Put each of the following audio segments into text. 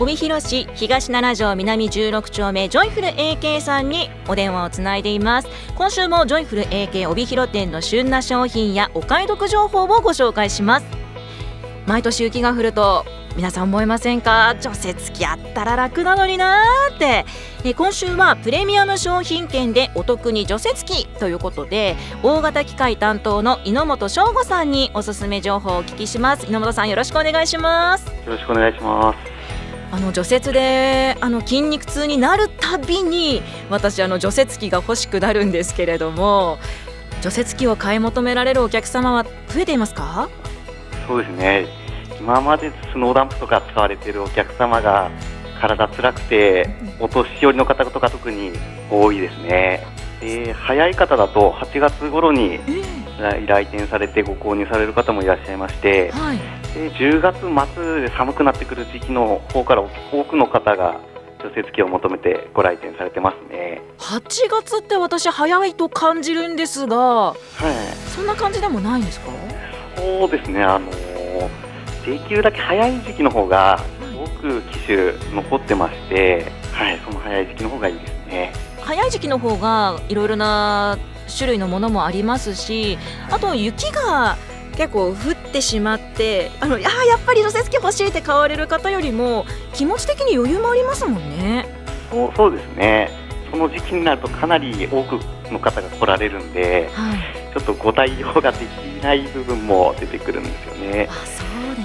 帯広市東7条南16丁目ジョイフル AK さんにお電話をつないでいます。今週もジョイフル AK 帯広店の旬な商品やお買い得情報をご紹介します。毎年雪が降ると皆さん思いませんか？除雪機あったら楽なのになーって。え今週はプレミアム商品券でお得に除雪機ということで大型機械担当の猪本翔吾さんにおすすめ情報をお聞きします。猪本さんよろしくお願いします。よろしくお願いします。あの除雪であの筋肉痛になるたびに私あの除雪機が欲しくなるんですけれども除雪機を買い求められるお客様は増えていますか？そうですね。今までスノーダンプとか使われているお客様が体辛くてお年寄りの方とか特に多いですね。で早い方だと8月頃に来店されてご購入される方もいらっしゃいまして、はい、で10月末で寒くなってくる時期の方から多くの方が除雪機を求めてご来店されてますね。8月って私早いと感じるんですが、はい、そんな感じでもないんですか？そうですねあのできるだけ早い時期の方が多く機種残ってまして、はい、その早い時期の方がいいですね。早い時期の方がいろいろな種類のものもありますしあと雪が結構降ってしまってあのあやっぱり除雪機欲しいって買われる方よりも気持ち的に余裕もありますもんね。そうそうですねその時期になるとかなり多くの方が来られるんで、はい、ちょっとご対応ができない部分も出てくるんですよね。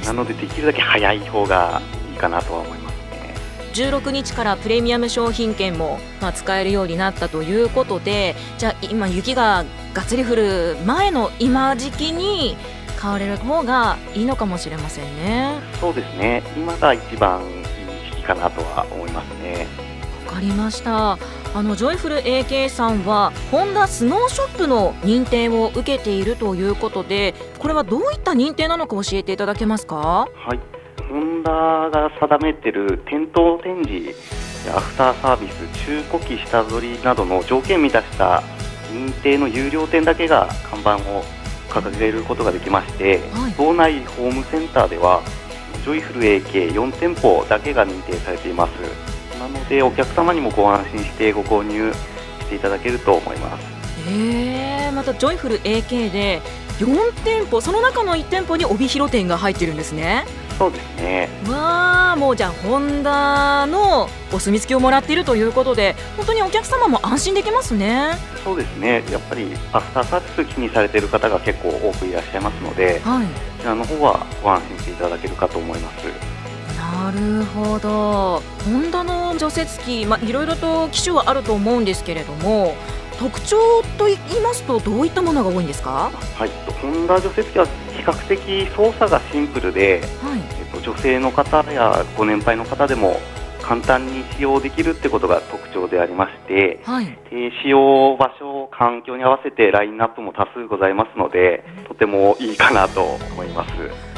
なのでできるだけ早い方がいいかなとは思いますね16日からプレミアム商品券も、まあ、使えるようになったということでじゃあ今雪ががっつり降る前の今時期に買われる方がいいのかもしれませんね。そうですね。今が一番いい時期かなとは思いますね。わかりました。あのジョイフル AK さんはホンダスノーショップの認定を受けているということでこれはどういった認定なのか教えていただけますか？はい。ホンダが定めている店頭展示アフターサービス中古機下取りなどの条件満たした認定の優良店だけが看板を掲げることができまして、はい、道内ホームセンターではジョイフル AK4 店舗だけが認定されています。なのでお客様にもご安心してご購入していただけると思います。えー、またジョイフル AK で4店舗その中の1店舗に帯広店が入ってるんですねそうですね。わあもうじゃあホンダのお墨付きをもらっているということで本当にお客様も安心できますね。そうですね。やっぱりアフターサービス気にされている方が結構多くいらっしゃいますので、はい、こちらの方はご安心していただけるかと思います。なるほど。ホンダの除雪機、まあ、いろいろと機種はあると思うんですけれども特徴と言いますとどういったものが多いんですか？はい。ホンダ除雪機は比較的操作がシンプルで、はい。えっと、女性の方やご年配の方でも簡単に使用できるってことが特徴でありまして、はい、で使用場所、環境に合わせてラインナップも多数ございますので、とてもいいかなと思います。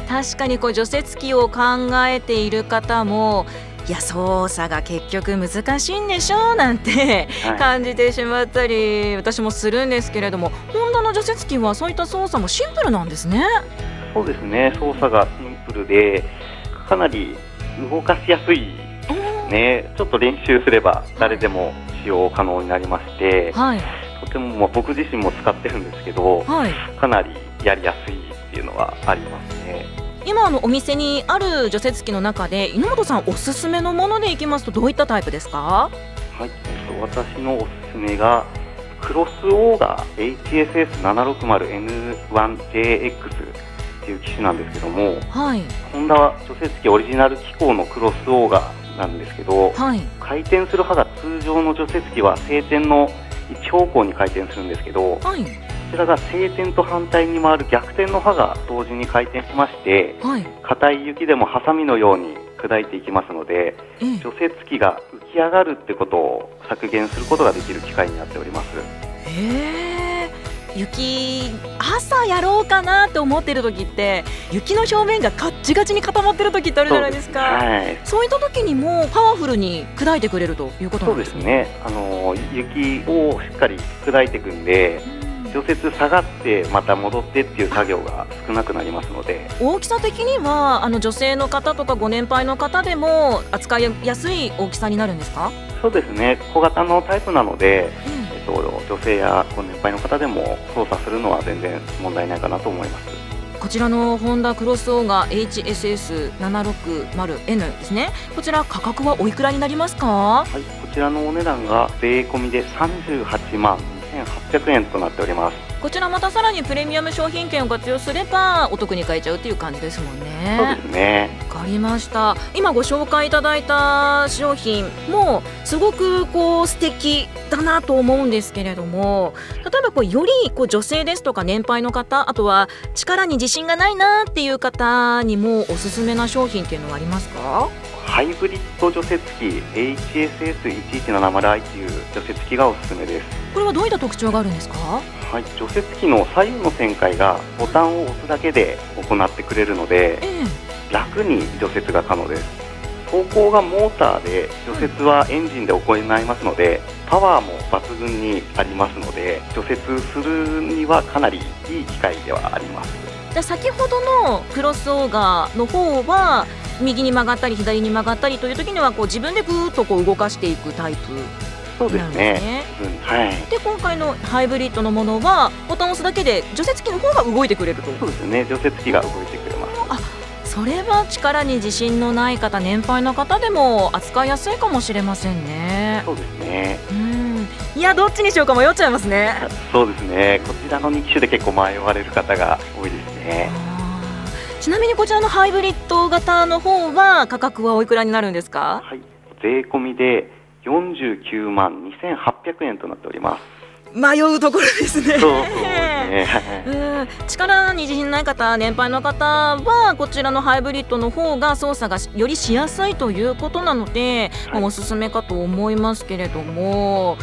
確かにこう除雪機を考えている方もいや操作が結局難しいんでしょうなんて、感じてしまったり私もするんですけれどもホンダの除雪機はそういった操作もシンプルなんですね。そうですね。操作がシンプルでかなり動かしやすいね。ちょっと練習すれば誰でも使用可能になりまして、はい、とても、まあ、僕自身も使ってるんですけど、はい、かなりやりやすいっていうのはありますね。今のお店にある除雪機の中で猪本さんおすすめのものでいきますとどういったタイプですか？はい、私のおすすめがクロスオーガー HSS760N1JX っていう機種なんですけども、はい、ホンダは除雪機オリジナル機構のクロスオーガーなんですけど、はい、回転する刃が通常の除雪機は晴天の一方向に回転するんですけど、はい、ちらが晴天と反対に回る逆転の刃が同時に回転しまして硬、はい、い雪でもハサミのように砕いていきますので、除雪機が浮き上がるってことを削減することができる機械になっております。へ雪朝やろうかなって思ってる時って雪の表面がカッチガチに固まってる時ってあるじゃないですか。はい、そういった時にもパワフルに砕いてくれるということなんですね。そうですね。あの雪をしっかり砕いていくんで、除雪下がってまた戻ってっていう作業が少なくなりますので。大きさ的にはあの女性の方とかご年配の方でも扱いやすい大きさになるんですか？そうですね。小型のタイプなので、うん、えっと、女性やご年配の方でも操作するのは全然問題ないかなと思います。こちらのホンダクロスオーガ HSS760N ですね。こちら価格はおいくらになりますか？はい。こちらのお値段が税込みで38万2800円となっております。こちらまたさらにプレミアム商品券を活用すればお得に買えちゃうっていう感じですもんね。そうですね。わかりました。今ご紹介いただいた商品もすごくこう素敵だなと思うんですけれども例えばこうよりこう女性ですとか年配の方あとは力に自信がないなっていう方にもおすすめな商品っていうのはありますか？ハイブリッド除雪機 HSS1170i という除雪機がおすすめです。これはどういった特徴があるんですか？はい除雪機の左右の旋回がボタンを押すだけで行ってくれるので、えー、楽に除雪が可能です。走行がモーターで除雪はエンジンで行いますので、パワーも抜群にありますので除雪するにはかなりいい機械ではありますじゃ先ほどのクロスオーガーの方は右に曲がったり左に曲がったりという時にはこう自分でぐーっとこう動かしていくタイプそうですね。うん、はい。で今回のハイブリッドのものはボタンを押すだけで除雪機の方が動いてくれると。そうですね。除雪機が動いてくれます。あ、それは力に自信のない方、年配の方でも扱いやすいかもしれませんね。そうですね。うん。いやどっちにしようか迷っちゃいますね。そうですね。こちらの2機種で結構迷われる方が多いですね。ちなみにこちらのハイブリッド型の方は価格はおいくらになるんですか？はい。税込みで49万2800円となっております。迷うところですね。そうですね。力に自信ない方、年配の方はこちらのハイブリッドの方が操作がよりしやすいということなので、はい、おすすめかと思いますけれども。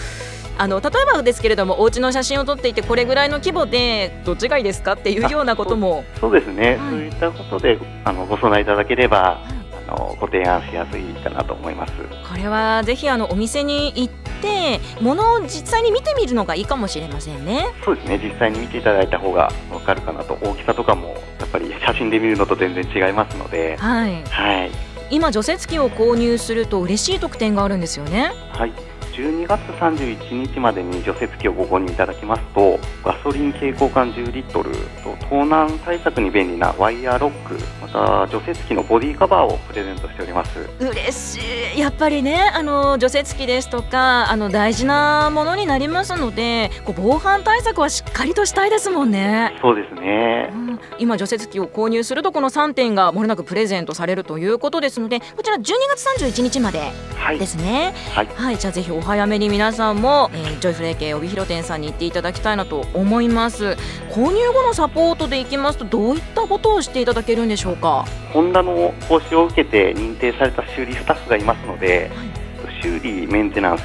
あの例えばですけれどもお家の写真を撮っていてこれぐらいの規模でどっちがいいですかっていうようなことも。そうですね、はい、そういったことであのご相談いただければ、のご提案しやすいかなと思います。これはぜひあのお店に行ってものを実際に見てみるのがいいかもしれませんね。そうですね。実際に見ていただいた方がわかるかなと。大きさとかもやっぱり写真で見るのと全然違いますので。はい、はい、今除雪機を購入すると嬉しい特典があるんですよね。はい12月31日までに除雪機をご購入いただきますとガソリン携行缶10リットルと盗難対策に便利なワイヤーロックまた除雪機のボディカバーをプレゼントしております。嬉しい。やっぱりねあの除雪機ですとかあの大事なものになりますのでこう防犯対策はしっかりとしたいですもんね。そうですね、うん、今除雪機を購入するとこの3点がもれなくプレゼントされるということですのでこちら12月31日までですね。はい、はい、はい、じゃあぜひお早めに皆さんも、えー、ジョイフレーケ帯広店さんに行っていただきたいなと思います。購入後のサポートでいきますとどういったことをしていただけるんでしょうか？ホンダの講習を受けて認定された修理スタッフがいますので、はい、修理メンテナンス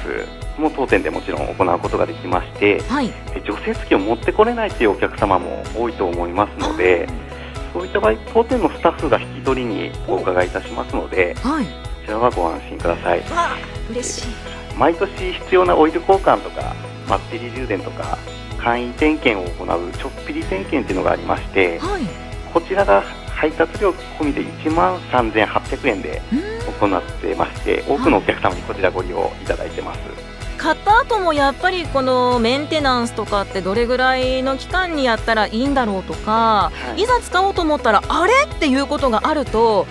も当店でもちろん行うことができまして、はい、除雪機を持ってこれないというお客様も多いと思いますのでそういった場合当店のスタッフが引き取りにお伺いいたしますので、はい、こちらはご安心ください。嬉しい毎年必要なオイル交換とかバッテリー充電とか簡易点検を行うちょっぴり点検というのがありまして、はい、こちらが配達料込みで1万3800円で行ってまして多くのお客様にこちらご利用いただいてます。買った後もやっぱりこのメンテナンスとかってどれぐらいの期間にやったらいいんだろうとか、はい、いざ使おうと思ったらあれっていうことがあると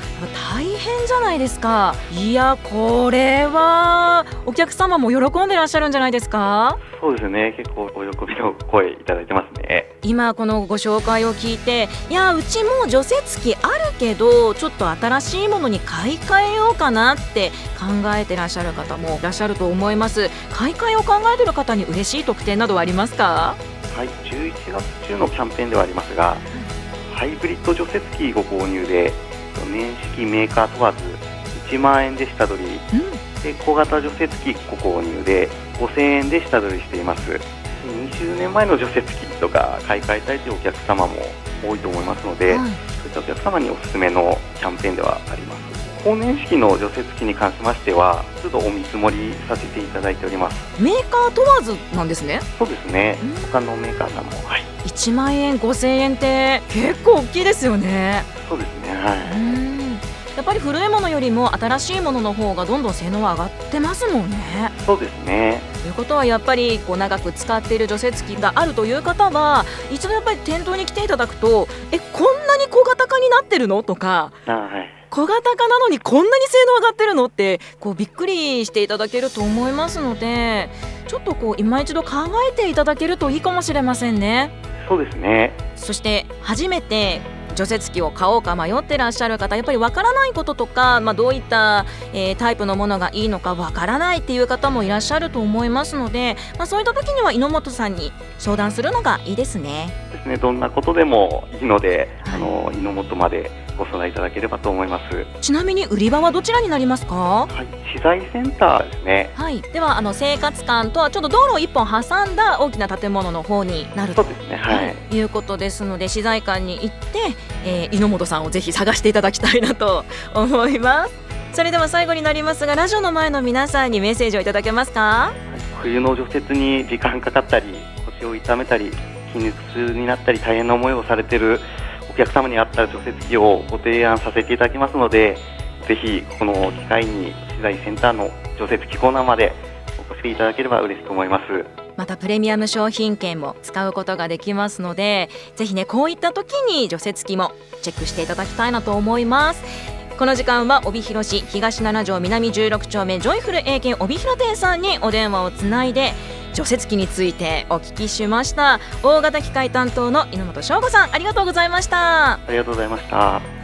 大変じゃないですか。いやこれはお客様も喜んでらっしゃるんじゃないですか？そうですね。結構お喜びの声いただいてますね今このご紹介を聞いていやうちも除雪機あるけどちょっと新しいものに買い替えようかなって考えてらっしゃる方もいらっしゃると思います。買い替えを考えてる方に嬉しい特典などはありますか？はい11月中のキャンペーンではありますが、ハイブリッド除雪機ご購入で年式メーカー問わず1万円で下取り、うん、で小型除雪機ご購入で5000円で下取りしています20年前の除雪機とか買い替えたいというお客様も多いと思いますので、はい、そういったお客様におすすめのキャンペーンではあります。後年式の除雪機に関しましては都度お見積もりさせていただいております。メーカー問わずなんですね。そうですね、他のメーカーさんもはい。1万円5000円って結構大きいですよね。そうですね。はいやっぱり古いものよりも新しいものの方がどんどん性能は上がってますもんね。そうですねということはやっぱりこう長く使っている除雪機があるという方は一度やっぱり店頭に来ていただくとえこんなに小型化になってるの？とか。はい小型化なのにこんなに性能上がってるの？ってこうびっくりしていただけると思いますのでちょっとこう今一度考えていただけるといいかもしれませんね。そうですねそして初めて除雪機を買おうか迷ってらっしゃる方やっぱりわからないこととか、まあ、どういった、えー、タイプのものがいいのかわからないっていう方もいらっしゃると思いますので、まあ、そういった時には猪本さんに相談するのがいいですね。ですねどんなことでもいいので、はい、あの猪本までご相談いただければと思います。ちなみに売り場はどちらになりますか？はい資材センターですね。はい。ではあの生活館とはちょっと道路を一本挟んだ大きな建物の方になるとそうですねはい、いうことですので資材館に行って、えー、猪本さんをぜひ探していただきたいなと思います。それでは最後になりますがラジオの前の皆さんにメッセージをいただけますか、はい、冬の除雪に時間かかったり腰を痛めたり筋肉痛になったり大変な思いをされてるお客様に合った除雪機をご提案させていただきますのでぜひこの機会に資材センターの除雪機コーナーまでお越しいただければ嬉しく思います。またプレミアム商品券も使うことができますのでぜひねこういった時に除雪機もチェックしていただきたいなと思います。この時間は帯広市東7条南16丁目ジョイフル A 県帯広店さんにお電話をつないで除雪機についてお聞きしました。大型機械担当の猪本翔吾さんありがとうございました。ありがとうございました。